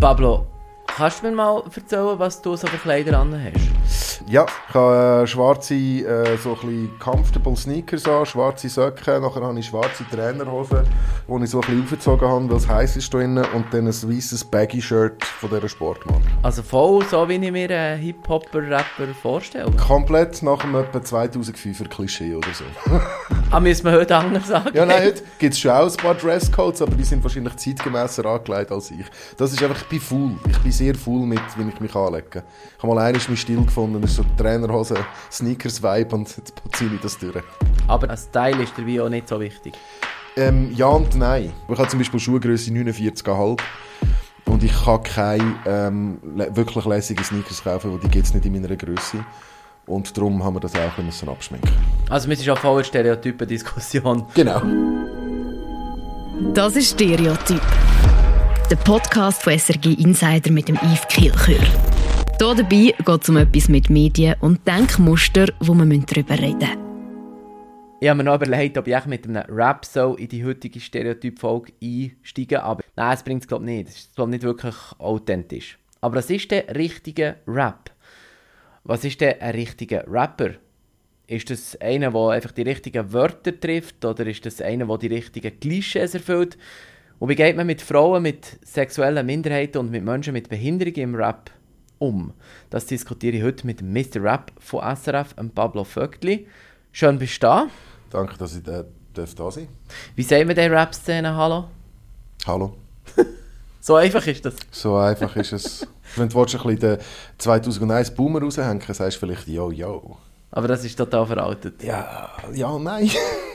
Pablo, kannst du mir mal erzählen, was du so für Kleider an hast? Ja, ich habe äh, schwarze, äh, so ein comfortable Sneakers an, schwarze Socken, nachher habe ich schwarze Trainerhosen, die ich so ein bisschen aufgezogen habe, weil es heiß ist drinnen, und dann ein weißes Baggy-Shirt von dieser Sportmarke. Also voll so, wie ich mir einen Hip-Hopper-Rapper vorstelle? Komplett nach einem etwa 2005er Klischee oder so. ah, müssen wir heute anders sagen? Ja, nein, heute gibt es schon auch ein paar Dresscodes, aber die sind wahrscheinlich zeitgemäßer angelegt als ich. Das ist einfach, ich bin faul. Ich bin sehr faul mit, wie ich mich anlege. Ich habe mal einmal Stil gefunden, das ist so Trainerhose, Sneakers-Vibe und jetzt ziehe ich das durch. Aber ein Style ist der wie auch nicht so wichtig? Ähm, ja und nein. Ich habe zum Beispiel Schuhgröße 49,5 und ich kann keine ähm, wirklich lässige Sneakers kaufen, weil die gibt es nicht in meiner Größe. Und darum haben wir das auch müssen abschminken. Also wir sind schon voll eine Stereotypen-Diskussion. Genau. Das ist Stereotyp. Der Podcast von SRG Insider mit dem Yves Kilchör. Hier dabei geht es um etwas mit Medien und Denkmuster, wo wir darüber reden müssen. Ich habe mir noch überlegt, ob ich mit einem Rap so in die heutige Stereotyp-Folge einsteige, aber nein, es bringt es glaube ich nicht. Es ist glaube nicht wirklich authentisch. Aber was ist der richtige Rap? Was ist denn ein richtiger Rapper? Ist das einer, der einfach die richtigen Wörter trifft oder ist das einer, der die richtigen Klischees erfüllt? Und wie geht man mit Frauen, mit sexuellen Minderheiten und mit Menschen mit Behinderung im Rap um? Das diskutiere ich heute mit Mr. Rap von SRF, Pablo Vögtli. Schön bist du da. Danke, dass ich da, darf da sein Wie sagen wir der Rap-Szene Hallo? Hallo. so einfach ist das. So einfach ist es. Wenn du ein bisschen den 2001 Boomer raushängen sagst du vielleicht «Yo, yo». Aber das ist total veraltet. Ja, ja, nein.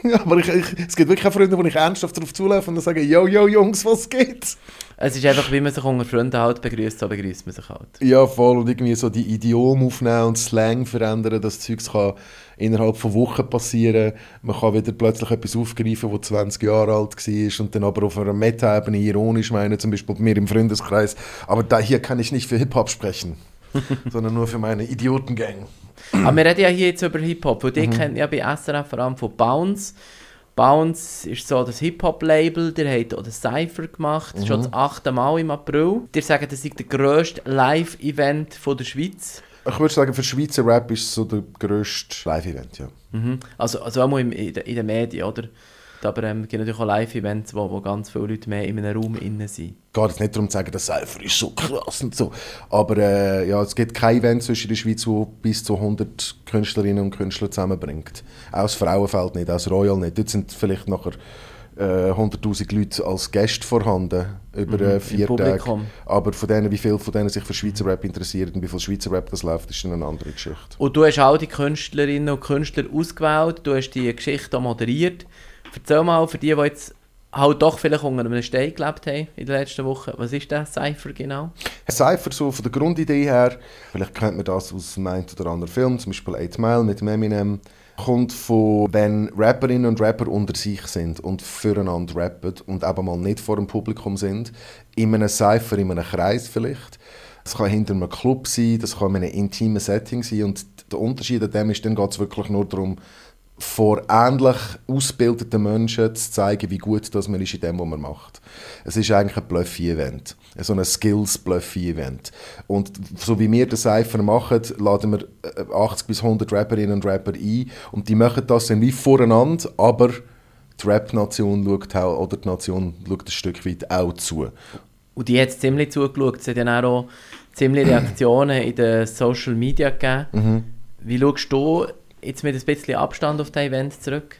Aber ich, ich, es gibt wirklich Freunde, wo ich ernsthaft darauf zulaufe und dann sage «Yo, yo, Jungs, was geht?» Es ist einfach, wie man sich unter Freunden halt begrüßt, so begrüßt man sich halt. Ja, voll. Und irgendwie so die Idiom aufnehmen und Slang verändern, das Zeug kann innerhalb von Wochen passieren. Man kann wieder plötzlich etwas aufgreifen, das 20 Jahre alt war und dann aber auf einer Meta-Ebene ironisch meinen, zum Beispiel bei mir im Freundeskreis. Aber da, hier kann ich nicht für Hip-Hop sprechen, sondern nur für meine Idiotengang. Aber wir reden ja hier jetzt über Hip-Hop, und die mhm. kennt ja bei SRF vor allem von Bounce. Bounce ist so das Hip-Hop-Label, der hat auch den Cypher gemacht, mhm. schon das achte Mal im April. Die sagen, das ist der grösste Live-Event der Schweiz. Ich würde sagen, für Schweizer Rap ist es so der grösste Live-Event, ja. Mhm. Also, also auch in, in, in den Medien, oder? Aber ähm, es gibt natürlich auch Live-Events, wo, wo ganz viele Leute mehr in einem Raum innen sind. Geht es nicht darum zu sagen, das Cypher ist so krass und so. Aber äh, ja, es gibt kein Event zwischen der Schweiz, das bis zu 100 Künstlerinnen und Künstler zusammenbringt. Auch das Frauenfeld nicht, auch das Royal nicht. Dort sind vielleicht nachher äh, 100'000 Leute als Gäste vorhanden über mhm, äh, vier Tage. Aber von denen, wie viele von denen sich für Schweizer Rap interessieren und wie viel Schweizer Rap das läuft, ist eine andere Geschichte. Und du hast auch die Künstlerinnen und Künstler ausgewählt, du hast die Geschichte moderiert. Erzähl mal für die, die jetzt halt doch vielleicht unter einem Stein gelebt haben in den letzten Wochen. Was ist der Cypher genau? Ein Cypher, so von der Grundidee her, vielleicht kennt man das aus einem oder anderen Film, zum Beispiel 8 Mile mit Eminem, kommt von, wenn Rapperinnen und Rapper unter sich sind und füreinander rappen und eben mal nicht vor dem Publikum sind, in einem Cypher, in einem Kreis vielleicht. Das kann hinter einem Club sein, das kann in einem intimen Setting sein und der Unterschied an dem ist, dann geht es wirklich nur darum, vor ähnlich ausgebildeten Menschen zu zeigen, wie gut das man ist in dem, was man macht. Es ist eigentlich ein Bluffy-Event, so ein Skills-Bluffy-Event. Und so wie wir das Cypher machen, laden wir 80 äh, bis 100 Rapperinnen und Rapper ein und die machen das dann wie voreinander, aber die Rap-Nation schaut auch, oder die Nation schaut ein Stück weit auch zu. Und die hat es ziemlich zugeschaut. Es hat ja auch ziemlich Reaktionen in den Social Media gegeben. Mhm. Wie schaust du jetzt mit ein bisschen Abstand auf das Event zurück?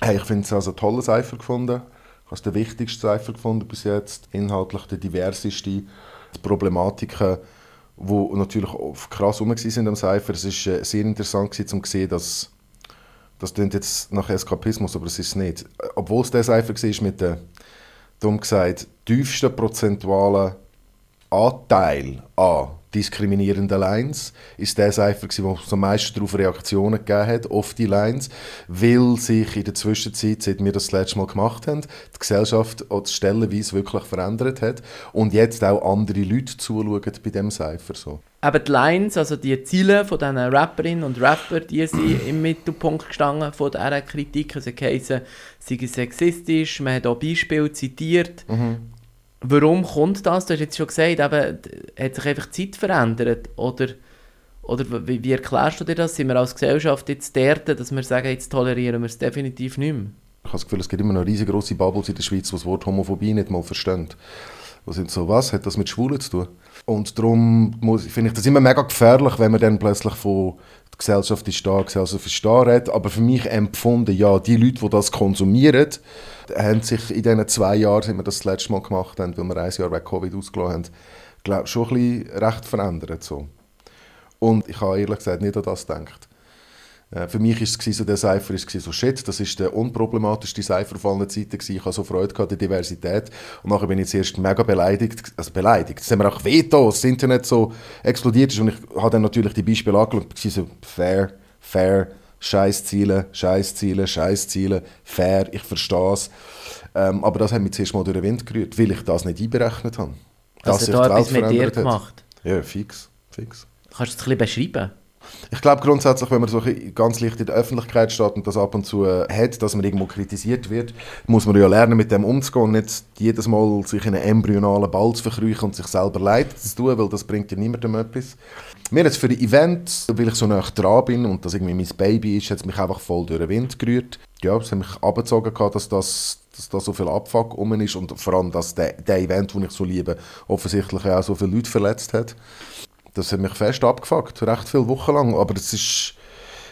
Hey, ich finde es also tolles Cypher gefunden. Ich habe es den wichtigsten Cypher gefunden bis jetzt. Inhaltlich der diverseste. Die Problematiken, die natürlich krass rum sind am Cypher. Es war äh, sehr interessant um zu sehen, dass das klingt jetzt nach Eskapismus, aber es ist es nicht. Obwohl es der Cypher war mit dem, dumm gesagt, tiefsten prozentualen Anteil an diskriminierenden Lines ist der Cypher, wo es am meisten darauf Reaktionen gegeben hat, auf die Lines, weil sich in der Zwischenzeit, seit wir das, das letzte Mal gemacht haben, die Gesellschaft auch stellenweise wirklich verändert hat und jetzt auch andere Leute zuschauen bei dem Cypher. So. Aber die Lines, also die Ziele von diesen Rapperinnen und Rapper, die sind im Mittelpunkt gestanden von dieser Kritik. Also geheißen, sie sexistisch, man hat auch Beispiele zitiert. Mhm Warum kommt das? Du hast jetzt schon gesagt, eben, hat sich einfach die Zeit verändert? Oder, oder wie, wie erklärst du dir das? Sind wir als Gesellschaft jetzt dort, dass wir sagen, jetzt tolerieren wir es definitiv nicht mehr? Ich habe das Gefühl, es gibt immer noch riesengroße Bubbles in der Schweiz, die das Wort Homophobie nicht mal verstehen. Die sind so, was, hat das mit Schwulen zu tun? Und darum finde ich das immer mega gefährlich, wenn man dann plötzlich von der Gesellschaft ist da, Gesellschaft ist da redet. Aber für mich empfunden, ja, die Leute, die das konsumieren, haben sich in diesen zwei Jahren, seit wir das, das letzte Mal gemacht haben, weil wir ein Jahr wegen Covid ausgelassen haben, glaub, schon ein bisschen recht verändert. So. Und ich habe ehrlich gesagt nicht an das gedacht. Äh, für mich war es so, der Cypher ist so, shit, das ist der unproblematischste Cypher von allen Zeiten gewesen. Ich hatte so Freude an der Diversität. Und nachher bin ich zuerst mega beleidigt, also beleidigt. Das haben wir auch veto, das Internet so explodiert ist. Und ich habe dann natürlich die Beispiele angeschaut und so, fair, fair, Scheißziele, Scheißziele, Scheißziele, fair, ich verstehe es. Ähm, aber das hat mich zuerst mal durch den Wind gerührt, weil ich das nicht einberechnet habe. Dass also da etwas mit dir gemacht? Ja, fix, fix. Kannst du es ein bisschen beschreiben? Ich glaube grundsätzlich, wenn man so ganz leicht in der Öffentlichkeit steht und das ab und zu äh, hat, dass man irgendwo kritisiert wird, muss man ja lernen, mit dem umzugehen und nicht jedes Mal sich in einen embryonalen Ball zu verkrüchen und sich selber leid zu tun, weil das bringt ja niemandem etwas. Mir jetzt für die Events, weil ich so nah dran bin und das irgendwie mein Baby ist, hat es mich einfach voll durch den Wind gerührt. Ja, es hat mich abgezogen, dass das dass da so viel Abfuck um ist und vor allem, dass der, der Event, den ich so liebe, offensichtlich auch so viele Leute verletzt hat das hat mich fest abgefuckt, recht viele Wochen lang. Aber es ist,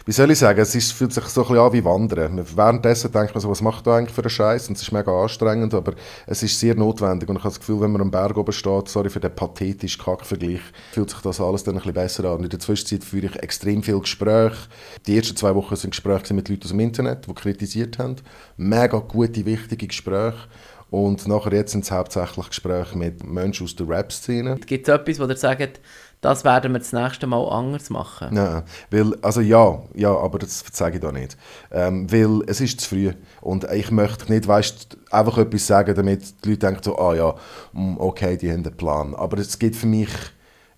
wie soll ich sagen, es ist, fühlt sich so ein bisschen an wie Wandern. Währenddessen denkt man so, was macht da eigentlich für einen Scheiß? Und es ist mega anstrengend, aber es ist sehr notwendig. Und ich habe das Gefühl, wenn man am Berg oben steht, sorry für den pathetischen Kackvergleich, fühlt sich das alles dann ein bisschen besser an. Und in der Zwischenzeit führe ich extrem viel Gespräche. Die ersten zwei Wochen sind Gespräche mit Leuten aus dem Internet, die kritisiert haben. Mega gute, wichtige Gespräche. Und nachher jetzt sind es hauptsächlich Gespräche mit Menschen aus der Rap-Szene. Gibt es etwas, wo ihr sagt, das werden wir das nächste Mal anders machen. Nein, weil, also ja, ja, aber das sage ich da nicht. Ähm, weil es ist zu früh und ich möchte nicht, weißt, einfach etwas sagen, damit die Leute denken so, ah ja, mm, okay, die haben einen Plan. Aber es gibt für mich,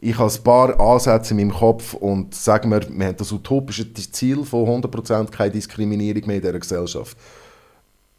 ich habe ein paar Ansätze in meinem Kopf und sagen wir, wir haben das utopische Ziel von 100% keine Diskriminierung mehr in dieser Gesellschaft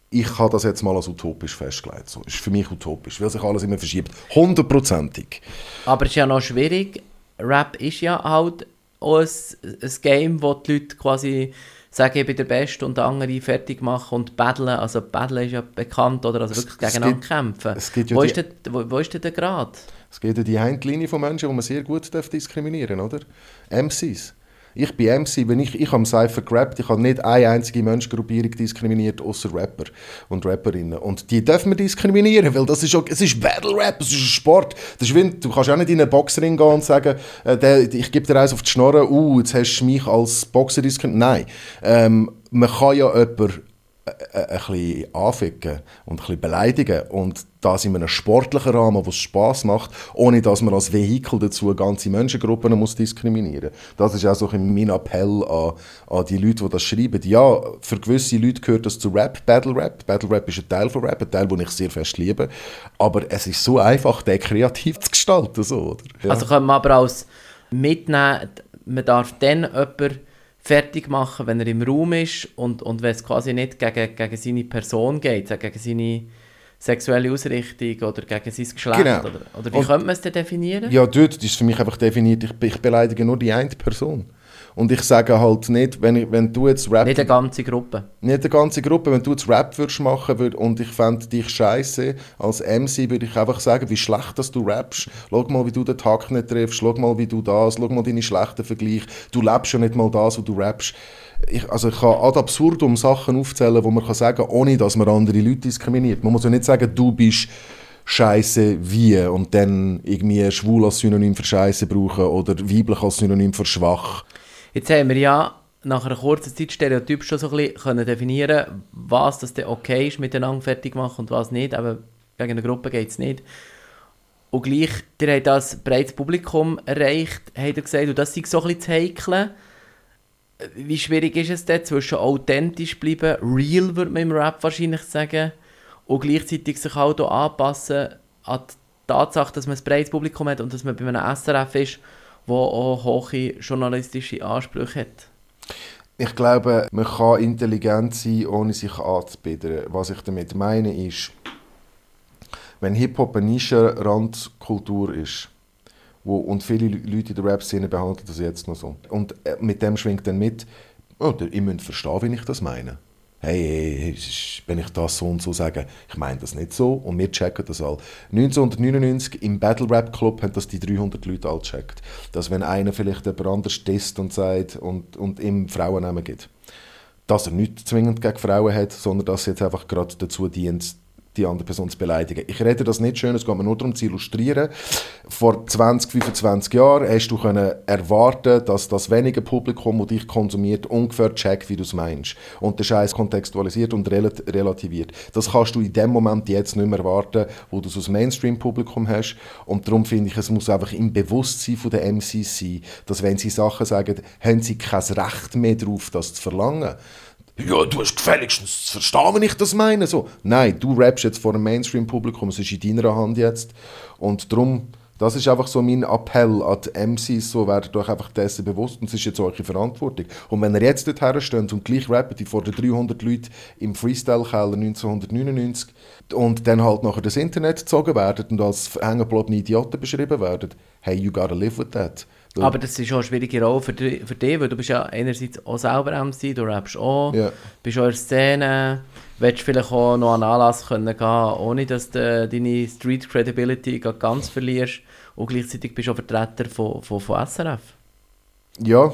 ich habe das jetzt mal als utopisch festgelegt. So, ist für mich utopisch, weil sich alles immer verschiebt. Hundertprozentig. Aber es ist ja noch schwierig, Rap ist ja halt auch ein, ein Game, wo die Leute quasi sagen, ich bin der Beste und andere fertig machen und battlen. Also battlen ist ja bekannt, oder? Also wirklich es, gegeneinander es gibt, kämpfen. Es gibt ja wo, die, ist der, wo, wo ist denn der Grad? Es geht ja die Handlinie von Menschen, die man sehr gut diskriminieren darf, oder? MCs. Ich bin MC, wenn ich, ich habe Cypher gerappt, ich habe nicht eine einzige Menschengruppierung diskriminiert, außer Rapper und Rapperinnen. Und die dürfen wir diskriminieren, weil das ist, auch, es ist Battle Rap, es ist ein Sport. Das ist wie, du kannst auch nicht in einen Boxring gehen und sagen, äh, der, ich gebe dir eins auf die Schnorre, uh, jetzt hast du mich als Boxer diskriminiert. Nein, ähm, man kann ja jemanden ein bisschen anficken und ein bisschen beleidigen und das in einem sportlichen Rahmen, wo es Spass macht, ohne dass man als Vehikel dazu ganze Menschengruppen muss diskriminieren Das ist auch so mein Appell an, an die Leute, die das schreiben. Ja, für gewisse Leute gehört das zu Rap, Battle Rap. Battle Rap ist ein Teil von Rap, ein Teil, den ich sehr fest liebe. Aber es ist so einfach, den kreativ zu gestalten. So, oder? Ja. Also können wir aber als mitnehmen, man darf dann jemanden fertig machen, wenn er im Raum ist und, und wenn es quasi nicht gegen, gegen seine Person geht, gegen seine sexuelle Ausrichtung oder gegen sein Geschlecht? Genau. Oder, oder wie und, könnte man es denn definieren? Ja, dort ist für mich einfach definiert, ich, ich beleidige nur die eine Person. Und ich sage halt nicht, wenn, ich, wenn du jetzt Rap... Nicht eine ganze Gruppe. Nicht eine ganze Gruppe. Wenn du jetzt Rap würdest machen würd, und ich fände dich scheiße als MC, würde ich einfach sagen, wie schlecht dass du rappst. Schau mal, wie du den Takt nicht triffst. Schau mal, wie du das. Schau mal deine schlechten Vergleiche. Du lebst ja nicht mal das, was du rappst. Ich, also ich kann ad absurdum Sachen aufzählen, wo man kann sagen ohne dass man andere Leute diskriminiert. Man muss ja nicht sagen, du bist Scheiße wie und dann irgendwie schwul als Synonym für Scheiße brauchen oder weiblich als Synonym für schwach. Jetzt haben wir ja nach einer kurzen Zeit Stereotyp schon so ein bisschen können definieren was das denn okay ist, miteinander fertig machen und was nicht. Aber gegen eine Gruppe geht es nicht. Und gleich, ihr habt das breites Publikum erreicht, habt ihr gesagt, und das ist so ein bisschen zu heikeln. Wie schwierig ist es denn zwischen authentisch bleiben, real würde man im Rap wahrscheinlich sagen, und gleichzeitig sich auch hier anpassen an die Tatsache, dass man ein breites Publikum hat und dass man bei einem SRF ist wo auch hohe journalistische Ansprüche hat? Ich glaube, man kann intelligent sein, ohne sich anzubieten. Was ich damit meine ist, wenn Hip-Hop eine Nischenrandkultur ist, wo, und viele Leute in der Rap-Szene behandeln das jetzt noch so. Und äh, mit dem schwingt dann mit, oh, ihr müsst verstehen, wie ich das meine. Hey, wenn ich das so und so sage, ich meine das nicht so und wir checken das all. 1999 im Battle Rap Club haben das die 300 Leute all gecheckt. Dass wenn einer vielleicht jemand anders testet und sagt und, und ihm Frauennamen gibt, dass er nicht zwingend gegen Frauen hat, sondern dass er jetzt einfach gerade dazu dient, die andere Person zu beleidigen. Ich rede das nicht schön, es geht mir nur darum zu illustrieren. Vor 20, 25 Jahren hast du können erwarten, dass das wenige Publikum, das dich konsumiert, ungefähr checkt, wie du es meinst. Und der Scheiß kontextualisiert und relativiert. Das kannst du in dem Moment jetzt nicht mehr erwarten, wo du so ein Mainstream-Publikum hast. Und darum finde ich, es muss einfach im Bewusstsein der MCs sein, dass wenn sie Sachen sagen, haben sie kein Recht mehr darauf, das zu verlangen ja, du hast gefälligstens zu verstehen, wenn ich das meine. So, nein, du rappst jetzt vor einem Mainstream-Publikum, es ist in deiner Hand jetzt. Und darum, das ist einfach so mein Appell an die MCs, so werdet euch einfach dessen bewusst und es ist jetzt eure Verantwortung. Und wenn ihr jetzt dort hersteht und gleich rappt, die vor den 300 Leuten im Freestyle-Keller 1999 und dann halt nachher das Internet gezogen werden und als hängengebliebene Idioten beschrieben werden, hey, you gotta live with that. Aber das ist auch eine schwierige Rolle für, die, für dich, weil du bist ja einerseits auch selber MC, du rappst auch, ja. bist auch in der Szene, willst vielleicht auch noch an Anlass können gehen, ohne dass du deine Street Credibility ganz verlierst und gleichzeitig bist du auch Vertreter von, von, von SRF. Ja,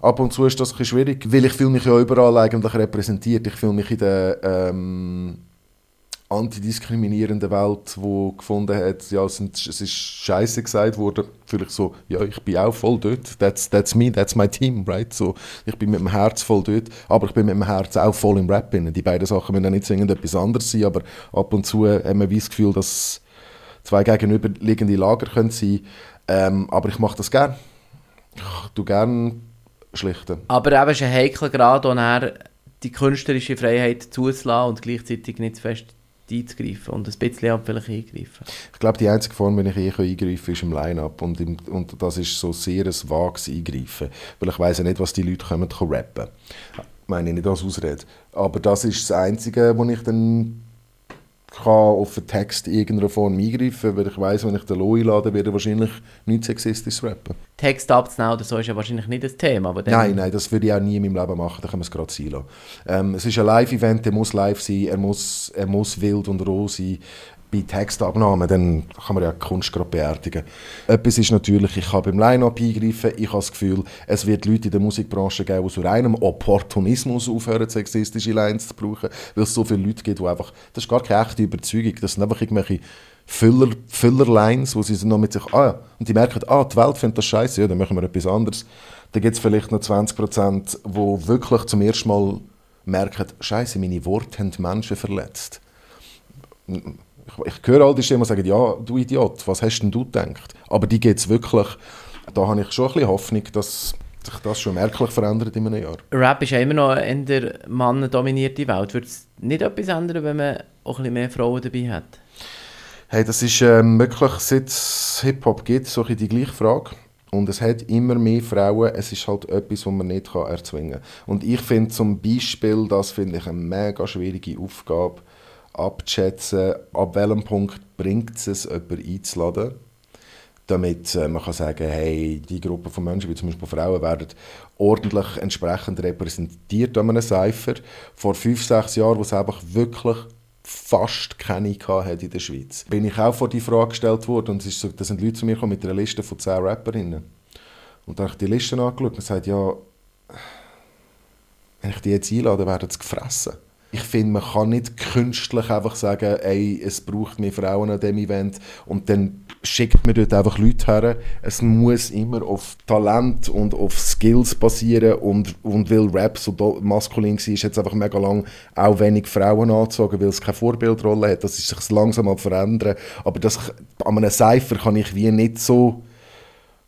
ab und zu ist das ein schwierig, weil ich fühle mich ja überall eigentlich repräsentiert. Ich fühle mich in der... Ähm antidiskriminierenden Welt, wo gefunden hat, ja, es ist scheiße gesagt worden, vielleicht so, ja, ich bin auch voll dort, that's, that's me, that's my team, right? So, ich bin mit dem Herz voll dort, aber ich bin mit dem Herz auch voll im Rap drin. Die beiden Sachen müssen nicht zwingend etwas anderes sein, aber ab und zu haben wir das Gefühl, dass zwei gegenüberliegende Lager können sein ähm, aber ich mache das gerne. Ich tue gerne schlichten. Aber eben ist ein heikler Grad, die künstlerische Freiheit zuzulassen und gleichzeitig nicht zu fest einzugreifen und ein bisschen vielleicht eingreifen. Ich glaube, die einzige Form, wenn ich eh eingreifen kann, ist im Line-Up und, und das ist so sehr ein vages Eingreifen, weil ich weiß ja nicht, was die Leute kommen, können rappen. Ich meine nicht als Ausrede. Aber das ist das Einzige, wo ich dann kann auf den Text in irgendeiner Form eingreifen, weil ich weiß, wenn ich den Lo einlade, werde er wahrscheinlich nichts sexistisch rappen. Text abzunehmen oder so ist ja wahrscheinlich nicht das Thema. Aber nein, nein, das würde ich auch nie in meinem Leben machen, da können wir es gerade sein lassen. Ähm, es ist ein Live-Event, der muss live sein, er muss, er muss wild und roh sein bei Textabnahmen, dann kann man ja Kunst gerade beerdigen. Etwas ist natürlich, ich kann beim Line-Up eingreifen, ich habe das Gefühl, es wird Leute in der Musikbranche geben, die aus reinem Opportunismus aufhören, sexistische Lines zu brauchen, weil es so viele Leute gibt, die einfach, das ist gar keine echte Überzeugung, das sind einfach irgendwelche Füller, Füllerlines, wo sie noch mit sich, ah ja, und die merken, ah, die Welt findet das scheiße, ja, dann machen wir etwas anderes. Dann gibt es vielleicht noch 20 Prozent, die wirklich zum ersten Mal merken, scheiße, meine Worte haben Menschen verletzt ich, ich höre all die Stimmen, die sagen, ja, du Idiot, was hast denn du gedacht? Aber die geht es wirklich, da habe ich schon ein bisschen Hoffnung, dass sich das schon merklich verändert in einem Jahr. Rap ist ja immer noch in der mannendominierte Welt. Würde es nicht etwas ändern, wenn man auch ein bisschen mehr Frauen dabei hat? Hey, das ist ähm, wirklich, seit es Hip-Hop gibt, so die gleiche Frage. Und es hat immer mehr Frauen. Es ist halt etwas, was man nicht erzwingen kann. Und ich finde zum Beispiel, das finde ich eine mega schwierige Aufgabe, abzuschätzen, ab welchem Punkt bringt es, jemanden einzuladen, damit äh, man kann sagen, hey, die Gruppe von Menschen, wie zum Beispiel Frauen, werden ordentlich entsprechend repräsentiert an einem Cypher. Vor fünf, sechs Jahren, wo es einfach wirklich fast keine hat in der Schweiz, bin ich auch vor die Frage gestellt worden und es so, da sind Leute zu mir gekommen mit einer Liste von zehn Rapperinnen. Und dann habe ich die Liste angeschaut und gesagt, ja, wenn ich die jetzt einlade, werden sie gefressen ich finde, man kann nicht künstlich einfach sagen, ey, es braucht mehr Frauen an diesem Event und dann schickt man dort einfach Leute her. Es muss immer auf Talent und auf Skills basieren und, und weil Rap so maskulin war, ist jetzt einfach mega lang auch wenig Frauen angezogen, weil es keine Vorbildrolle hat. Das ist sich langsam am verändern. Aber das, an einem Cypher kann ich wie nicht so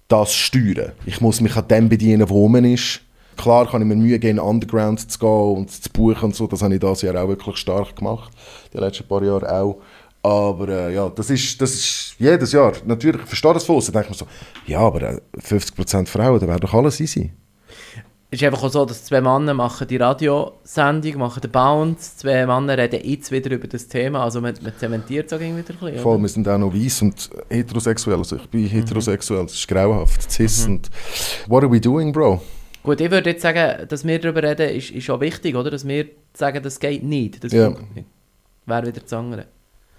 das steuern. Ich muss mich an dem bedienen, wo man ist Klar kann ich mir Mühe geben, Underground zu gehen und zu buchen und so. Das habe ich dieses Jahr auch wirklich stark gemacht. Die letzten paar Jahre auch. Aber äh, ja, das ist, das ist jedes Jahr. Natürlich, ich verstehe das von. Dann denke ich mir so, ja, aber äh, 50% Frauen, da wäre doch alles easy. ist einfach auch so, dass zwei Männer machen die Radiosendung, machen den Bounce, zwei Männer reden jetzt wieder über das Thema, also man, man zementiert es auch irgendwie wieder ein bisschen. Voll, oder? wir sind auch noch weiss und heterosexuell. Also ich bin heterosexuell, das ist grauenhaft, cis und what are we doing, bro? Gut, ich würde jetzt sagen, dass wir darüber reden, ist, ist auch wichtig, oder? Dass wir sagen, das geht nicht. Das Ja. nicht. Wäre wieder das andere.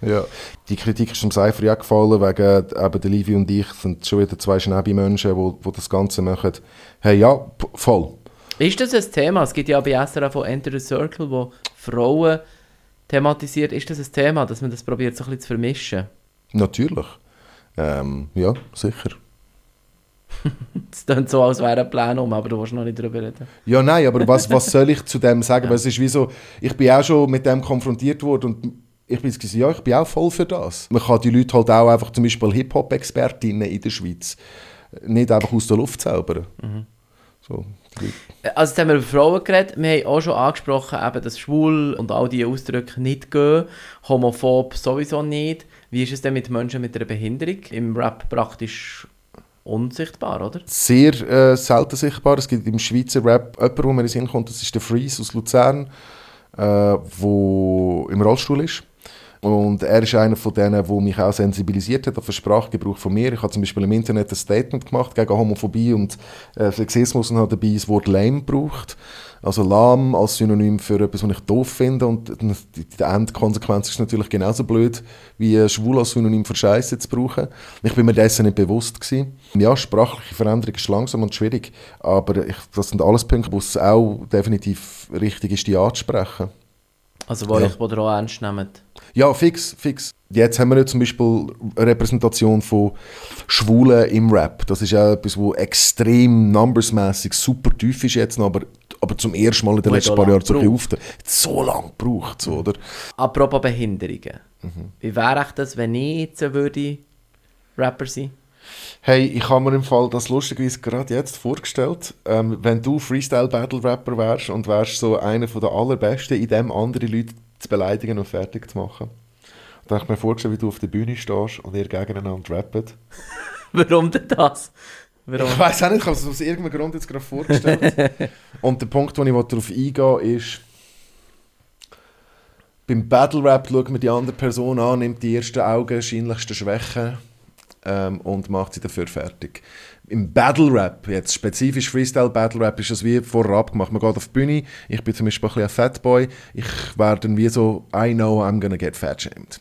Ja. Die Kritik ist dem Seifer auch gefallen, wegen eben der Livi und ich sind schon wieder zwei Schnäbi-Menschen, die wo, wo das Ganze machen. Hey, ja, voll. Ist das ein Thema? Es gibt ja bei SRF von Enter the Circle, wo Frauen thematisiert. Ist das ein Thema, dass man das probiert, so ein bisschen zu vermischen? Natürlich. Ähm, ja, sicher. Es klingt so, als wäre ein Plan um, aber du willst noch nicht darüber reden. Ja, nein, aber was, was soll ich zu dem sagen? Weil es ist wie so, ich bin auch schon mit dem konfrontiert worden und ich bin gesagt, ja, ich bin auch voll für das. Man kann die Leute halt auch einfach zum Beispiel Hip-Hop-Expertinnen in der Schweiz nicht einfach aus der Luft zaubern. So, die Leute- Also jetzt haben wir über Frauen geredet. Wir haben auch schon angesprochen, eben, dass schwul und all diese Ausdrücke nicht gehen. Homophob sowieso nicht. Wie ist es denn mit Menschen mit einer Behinderung? Im Rap praktisch unsichtbar, oder? sehr äh, selten sichtbar. Es gibt im Schweizer Rap jemanden, wo mir in das ist der Freeze aus Luzern, äh, im Rollstuhl ist. Und er ist einer von denen, der mich auch sensibilisiert hat auf den Sprachgebrauch von mir. Ich habe zum Beispiel im Internet ein Statement gemacht gegen Homophobie und äh, Sexismus und habe dabei das Wort lame gebraucht. Also lahm als Synonym für etwas, was ich doof finde. Und die, Endkonsequenz ist natürlich genauso blöd, wie schwul als Synonym für Scheiße zu brauchen. Ich bin mir dessen nicht bewusst gewesen. Ja, sprachliche Veränderung ist langsam und schwierig, aber ich, das sind alles Punkte, wo es auch definitiv richtig ist, die anzusprechen. Also wo, Ja. ich, wo ihr auch ernst nehmt. Ja, fix, fix. Jetzt haben wir ja zum Beispiel eine Repräsentation von Schwulen im Rap. Das ist ja etwas, wo extrem numbersmäßig super tief ist jetzt aber, aber zum ersten Mal in den letzten paar Jahren so, auf so lange gebraucht, so, oder? Apropos Behinderungen. Wie wäre ich das, wenn ich jetzt würde Rapper sein Hey, ich habe mir im Fall das lustigerweise gerade jetzt vorgestellt, ähm, wenn du Freestyle-Battle-Rapper wärst und wärst so einer von der allerbesten, in dem andere Leute zu beleidigen und fertig zu machen. Dann habe ich mir vorgestellt, wie du auf der Bühne stehst und ihr gegeneinander rappt. Warum denn das? Warum? Ich weiß auch nicht, ich habe es aus irgendeinem Grund jetzt gerade vorgestellt. und der Punkt, wo ich darauf eingehe, ist, beim Battle Rap schaut man die andere Person an, nimmt die ersten augenscheinlichsten Schwächen ähm, und macht sie dafür fertig. Im Battle Rap, jetzt spezifisch Freestyle Battle Rap, ist das wie vorher abgemacht. Man geht auf die Bühne, ich bin zum Beispiel ein bisschen ein Fatboy, ich werde dann wie so, I know I'm gonna get fat shamed.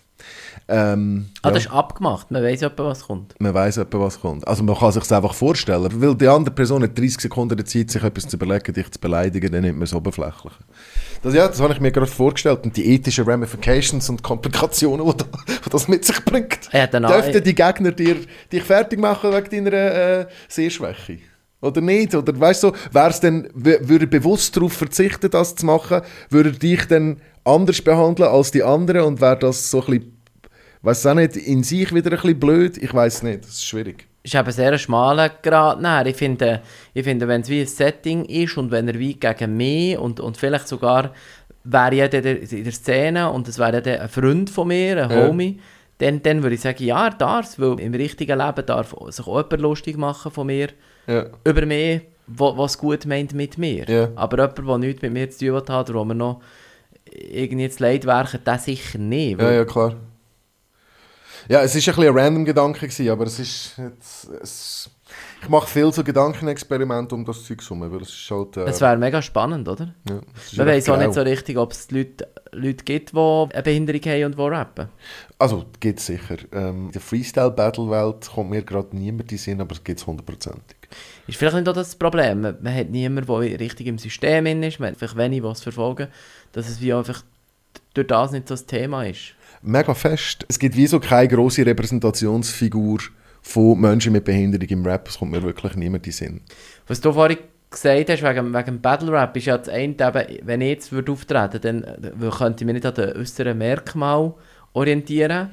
Ähm, Ah, ja. das ist abgemacht. Man weiß etwa, was kommt. Man weiß etwa, was kommt. Also man kann sich es einfach vorstellen. Weil die andere Person hat 30 Sekunden Zeit, sich etwas zu überlegen, dich zu beleidigen, dann nimmt man es oberflächlich. Das, ja, das habe ich mir gerade vorgestellt. Und die ethischen Ramifications und Komplikationen, die, da, die das mit sich bringt. Ja, dann Dürften die Gegner dir, dich fertig machen wegen deiner äh, Sehschwäche? Oder nicht? Oder weißt du, wäre es denn, w- würde er bewusst darauf verzichten, das zu machen, würde er dich dann anders behandeln als die anderen und wäre das so ein bisschen, weiß auch nicht, in sich wieder ein bisschen blöd? Ich weiß nicht, das ist schwierig. ist eben sehr ein schmaler Grad. Nein, ich finde, ich finde wenn es wie ein Setting ist und wenn er wie gegen mich und, und vielleicht sogar wäre ja dann in der Szene und es wäre ja ein Freund von mir, ein Ja. Homie, dann, dann würde ich sagen, ja, er darf es, weil im richtigen Leben darf sich auch jemand lustig machen von mir, Ja. über mich, was gut meint mit mir. Ja. Aber jemand, der nichts mit mir zu tun hat oder wo mir noch irgendwie jetzt leid werken, der sicher nicht. Ja, ja, klar. Ja, es war ein bisschen ein random Gedanke, gewesen, aber es ist jetzt, es, ich mache viel so Gedankenexperimente um das Zeug herum, weil es ist halt... Äh, Es wäre mega spannend, oder? ja, es ist Man weiß auch nicht so richtig, ob es Leute, Leute gibt, die eine Behinderung haben und die rappen. Also, gibt es sicher. Ähm, in der Freestyle-Battle-Welt kommt mir gerade niemand in Sinn, aber es gibt es hundertprozentig. Ist vielleicht nicht auch das Problem. Man, man hat niemanden, der richtig im System ist, man hat vielleicht wenig, was verfolgen, dass es wie einfach durch das nicht so das Thema ist. Mega fest. Es gibt wie so keine grosse Repräsentationsfigur von Menschen mit Behinderung im Rap. Es kommt mir wirklich niemand in den Sinn. Was du vorhin gesagt hast, wegen, wegen Battle Rap, ist ja das eine, eben, wenn ich jetzt würde auftreten dann äh, könnte ich mich nicht an den äußeren Merkmal orientieren.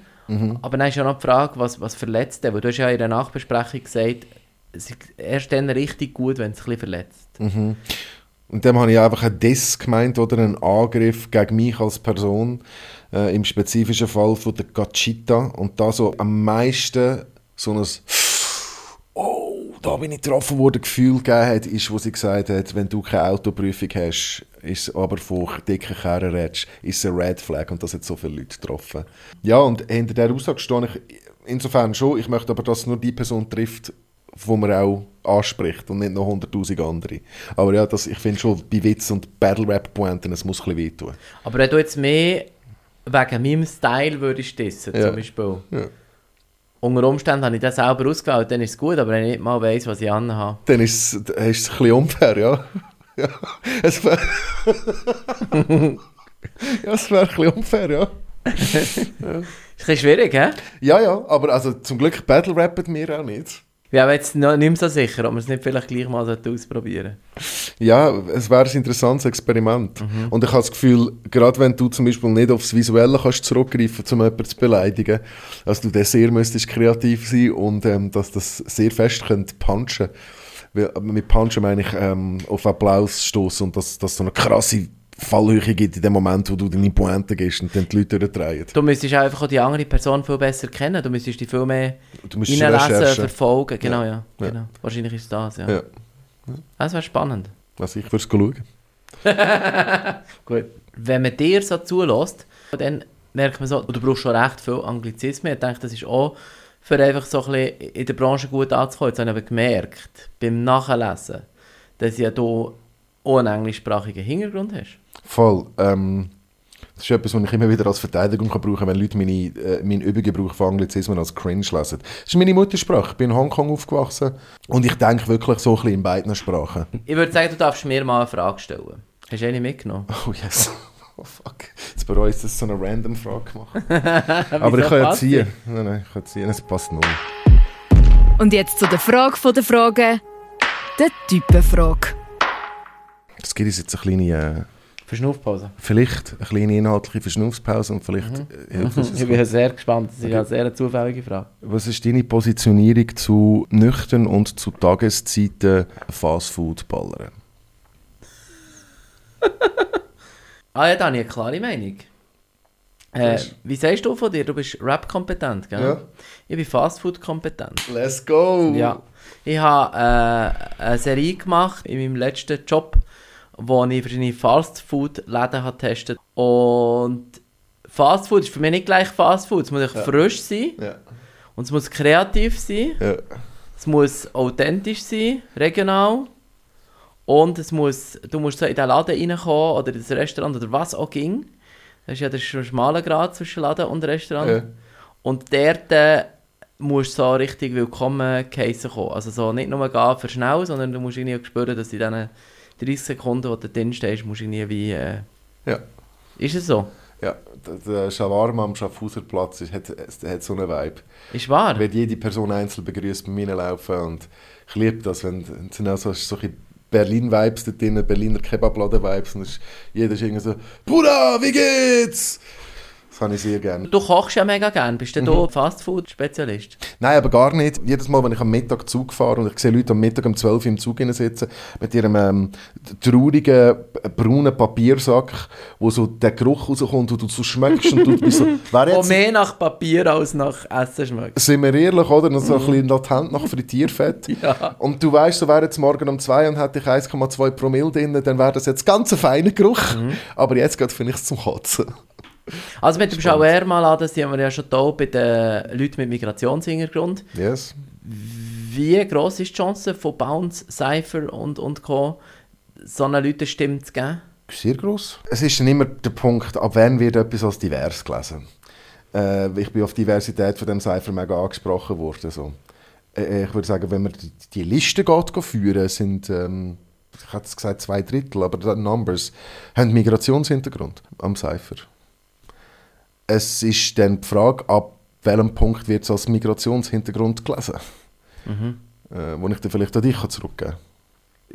Aber dann ist ja noch die Frage, was, was verletzt denn? Weil du hast ja in der Nachbesprechung gesagt, es ist erst dann richtig gut, wenn es ein bisschen verletzt. Und dem habe ich einfach einen Diss gemeint oder einen Angriff gegen mich als Person. Äh, Im spezifischen Fall von der Gachita. Und da so am meisten so ein Oh, da bin ich getroffen worden, Gefühl gegeben hat, ist, wo sie gesagt hat, wenn du keine Autoprüfung hast, ist aber von dicken Kerren redest, ist ein Red Flag und das hat so viele Leute getroffen. Ja, und hinter dieser Aussage stehe ich insofern schon, ich möchte aber, dass nur die Person trifft, wo man auch anspricht und nicht noch 100'000 andere. Aber ja, das, ich finde schon, bei Witz und Battle-Rap-Pointen, es muss ein bisschen wehtun. Aber wenn du jetzt mehr wegen meinem Style würdest dissen, Ja. zum Beispiel, Ja. unter Umständen habe ich das selber ausgewählt, dann ist es gut, aber wenn ich nicht mal weiss, was ich anhabe. Dann ist es, ist es ein bisschen unfair, ja. ja. Es wäre... ja, es wäre ein bisschen unfair, ja. Ist ein bisschen schwierig, hä? Ja, ja, aber also zum Glück Battle-Rappen wir auch nicht. Bin aber jetzt noch nicht mehr so sicher, ob wir es nicht vielleicht gleich mal ausprobieren. Ja, es wäre ein interessantes Experiment. Und ich habe das Gefühl, gerade wenn du zum Beispiel nicht aufs Visuelle kannst zurückgreifen um jemanden zu beleidigen, dass du dann sehr müsstest kreativ sein und ähm, dass das sehr fest könnte punchen. Äh, Mit punchen meine ich ähm, auf Applaus stoßen und dass dass so eine krasse Fallhöhe gibt in dem Moment, wo du deine Pointe gibst und dann die Leute durchdrehen. Du müsstest einfach auch die andere Person viel besser kennen. Du müsstest die viel mehr recherchen. verfolgen. Genau, ja. Ja. Ja. Genau. Wahrscheinlich ist das, ja. Ja, Das wäre spannend. also ich würde es schauen. Gut. Wenn man dir so zulässt, dann merkt man so, du brauchst schon recht viel Anglizismen. Ich denke, das ist auch für einfach so ein bisschen in der Branche gut anzukommen. Jetzt habe ich aber gemerkt, beim Nachlesen, dass ja du auch einen englischsprachigen Hintergrund hast. Voll. Ähm, das ist etwas, was ich immer wieder als Verteidigung kann brauchen kann, wenn Leute meine, äh, meinen Übergebrauch von Anglizismen als cringe lesen. Das ist meine Muttersprache. Ich bin in Hongkong aufgewachsen und ich denke wirklich so ein bisschen in beiden Sprachen. Ich würde sagen, du darfst mir mal eine Frage stellen. Hast du eine mitgenommen? Oh yes. Oh fuck. Jetzt bereue ich, dass ich so eine random Frage gemacht Aber ich kann ja ziehen. Nein, nein, ich kann ziehen. Es passt null. Und jetzt zu der Frage von der Frage, der Typenfrage. Es gibt uns jetzt eine kleine, äh, Verschnaufpause. vielleicht eine kleine inhaltliche Verschnaufspause und vielleicht äh, uns das. Ich bin sehr gespannt. Das ist ja eine sehr zufällige Frage. Was ist deine Positionierung zu nüchtern und zu Tageszeiten Fastfood-Ballern? Ah ja, da habe ich eine klare Meinung. Äh, wie sagst du von dir? Du bist Rap-kompetent, gell? Ja. Ich bin Fastfood-kompetent. Let's go! Ja. Ich habe äh, eine Serie gemacht in meinem letzten Job, wo ich verschiedene Fastfood-Läden habe getestet Und Fastfood ist für mich nicht gleich Fastfood. Es muss echt frisch sein Ja. und es muss kreativ sein. ja. Es muss authentisch sein, regional. Und es muss, du musst so in den Laden reinkommen oder in das Restaurant oder was auch ging. Das ist ja der schmale Grad zwischen Laden und Restaurant. Ja. Und dort äh, musst du so richtig willkommen geheissen kommen. Also so nicht nur gehen für schnell, sondern du musst irgendwie auch spüren, dass in diesen 30 Sekunden, wo du drin stehst, musst du irgendwie wie... Äh, Ja. ist es so? Ja, der, Shawarma am Schaffhauserplatz ist, hat, hat so einen Vibe. Ist wahr? Wird jede Person einzeln begrüßt beim Reinlaufen und ich liebe das, wenn es sind auch so, so ein Berlin-Vibes da drin, Berliner Kebabladen-Vibes und ist, jeder ist irgendwie so «Bruder, wie geht's?» Das habe ich sehr gerne. Du kochst ja mega gern. Bist du Mhm. Fastfood-Spezialist? Nein, aber gar nicht. Jedes Mal, wenn ich am Mittag Zug fahre und ich sehe Leute am Mittag um 12 Uhr im Zug sitzen mit ihrem ähm, traurigen, b- braunen Papiersack, wo so der Geruch rauskommt und du so schmeckst und du bist so, wer Wo jetzt, mehr nach Papier als nach Essen schmeckt. sind wir ehrlich, oder? Noch so ein bisschen latent nach Frittierfett. Ja. Und du weißt, so wäre jetzt morgen um 2 und hätte ich 1,2 Promille drin, dann wäre das jetzt ganz ein feiner Geruch. Mhm. Aber jetzt geht finde ich es zum Kotzen. Also mit dem Schauer mal an, das haben wir ja schon hier bei den Leuten mit Migrationshintergrund. Yes. Wie gross ist die Chance von Bounce, Cypher und, und Co. so eine Leute Stimme zu geben? Sehr groß. Es ist dann immer der Punkt, ab wann wird etwas als divers gelesen. Äh, ich bin auf die Diversität von dem Cypher mega angesprochen worden. So. Äh, ich würde sagen, wenn man die, die Liste geht, geht führen, sind, ähm, ich hätte es gesagt, zwei Drittel, aber die Numbers haben Migrationshintergrund am Cypher. Es ist dann die Frage, ab welchem Punkt wird es als Migrationshintergrund gelesen. Äh, wo ich dann vielleicht an dich kann zurückgeben kann.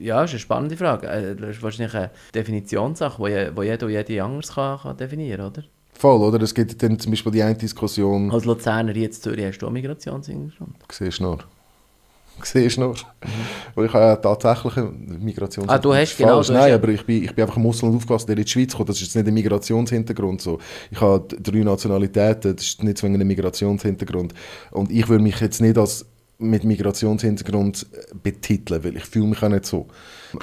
Ja, das ist eine spannende Frage. Äh, Das ist wahrscheinlich eine Definitionssache, die je- wo jeder und jede anders kann, kann definieren oder? Voll, oder? Es gibt dann zum Beispiel die eine Diskussion, Als Luzerner jetzt Zürich hast du auch Migrationshintergrund. Siehst du nur. Siehst nur. Weil ich habe ja tatsächlich eine Migrationshintergrund. Ah, du hast genau, Falsch, du Nein, ja- aber ich bin, ich bin einfach im Ausland aufgewachsen, der in die Schweiz kommt. Das ist jetzt nicht ein Migrationshintergrund. So. Ich habe drei Nationalitäten, das ist nicht zwingend ein Migrationshintergrund. Und ich würde mich jetzt nicht als mit Migrationshintergrund äh, betiteln, weil ich fühle mich auch nicht so.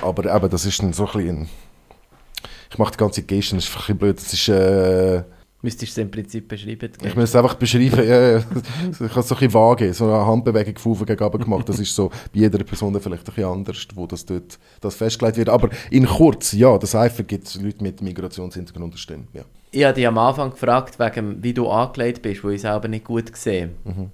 Aber eben, das ist dann so ein bisschen... Ich mache die ganze Geste, das ist ein bisschen blöd. Das ist... Äh, Müsstest du es im Prinzip beschreiben? Ich muss es einfach beschreiben. ja, ja. Ich habe es so ein bisschen vage, so eine Handbewegung von oben gegen gemacht. Das ist so bei jeder Person vielleicht ein bisschen anders, wo das dort das festgelegt wird. Aber in kurz, ja, das einfach gibt es Leute mit Migrationshintergrund stimmt, ja. Ich habe dich am Anfang gefragt, wegen, wie du angelegt bist, wo ich selber nicht gut sehe. Mhm.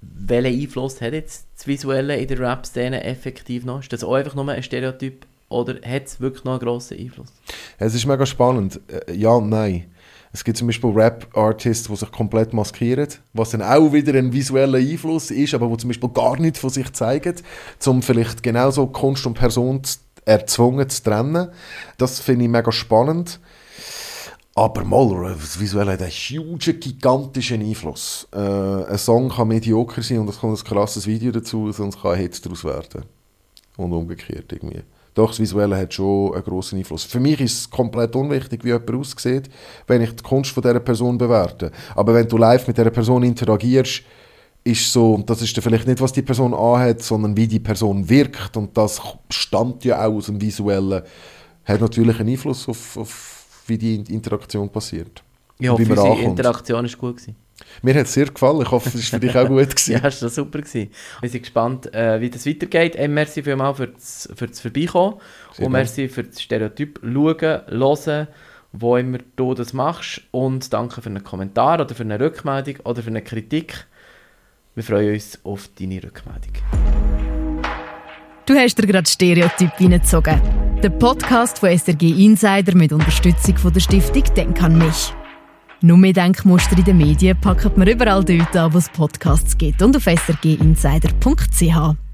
Welchen Einfluss hat jetzt das Visuelle in der Rap-Szene effektiv noch? Ist das auch einfach nur ein Stereotyp oder hat es wirklich noch einen grossen Einfluss? Es ist mega spannend. Äh, ja nein. Es gibt zum Beispiel Rap-Artists, die sich komplett maskieren, was dann auch wieder ein visueller Einfluss ist, aber wo zum Beispiel gar nichts von sich zeigen, um vielleicht genauso Kunst und Person erzwungen zu trennen. Das finde ich mega spannend. Aber mal, das Visuelle hat einen huge, gigantischen Einfluss. Äh, ein Song kann medioker sein und es kommt ein krasses Video dazu, sonst kann ein Hit daraus werden. Und umgekehrt irgendwie. Doch, das Visuelle hat schon einen grossen Einfluss. Für mich ist es komplett unwichtig, wie jemand aussieht, wenn ich die Kunst von dieser Person bewerte. Aber wenn du live mit dieser Person interagierst, ist so, das ist dann vielleicht nicht, was die Person anhat, sondern wie die Person wirkt. Und das stammt ja auch aus dem Visuellen. Hat natürlich einen Einfluss auf, auf wie die Interaktion passiert. Ich hoffe, unsere Interaktion war gut. Gewesen. Mir hat es sehr gefallen. Ich hoffe, es war für dich auch gut. Gewesen. ja, es war super. Gewesen. Wir sind gespannt, äh, wie das weitergeht. Ähm, merci vielmals für das, für das Vorbeikommen. Sehr und merci für das Stereotyp schauen, hören, wo immer du das machst. Und danke für einen Kommentar oder für eine Rückmeldung oder für eine Kritik. Wir freuen uns auf deine Rückmeldung. Du hast dir gerade Stereotyp reingezogen. Der Podcast von SRG Insider mit Unterstützung von der Stiftung Denk an mich. Nur mehr Denkmuster in den Medien packt man überall dort an, wo es Podcasts gibt und auf srginsider.ch.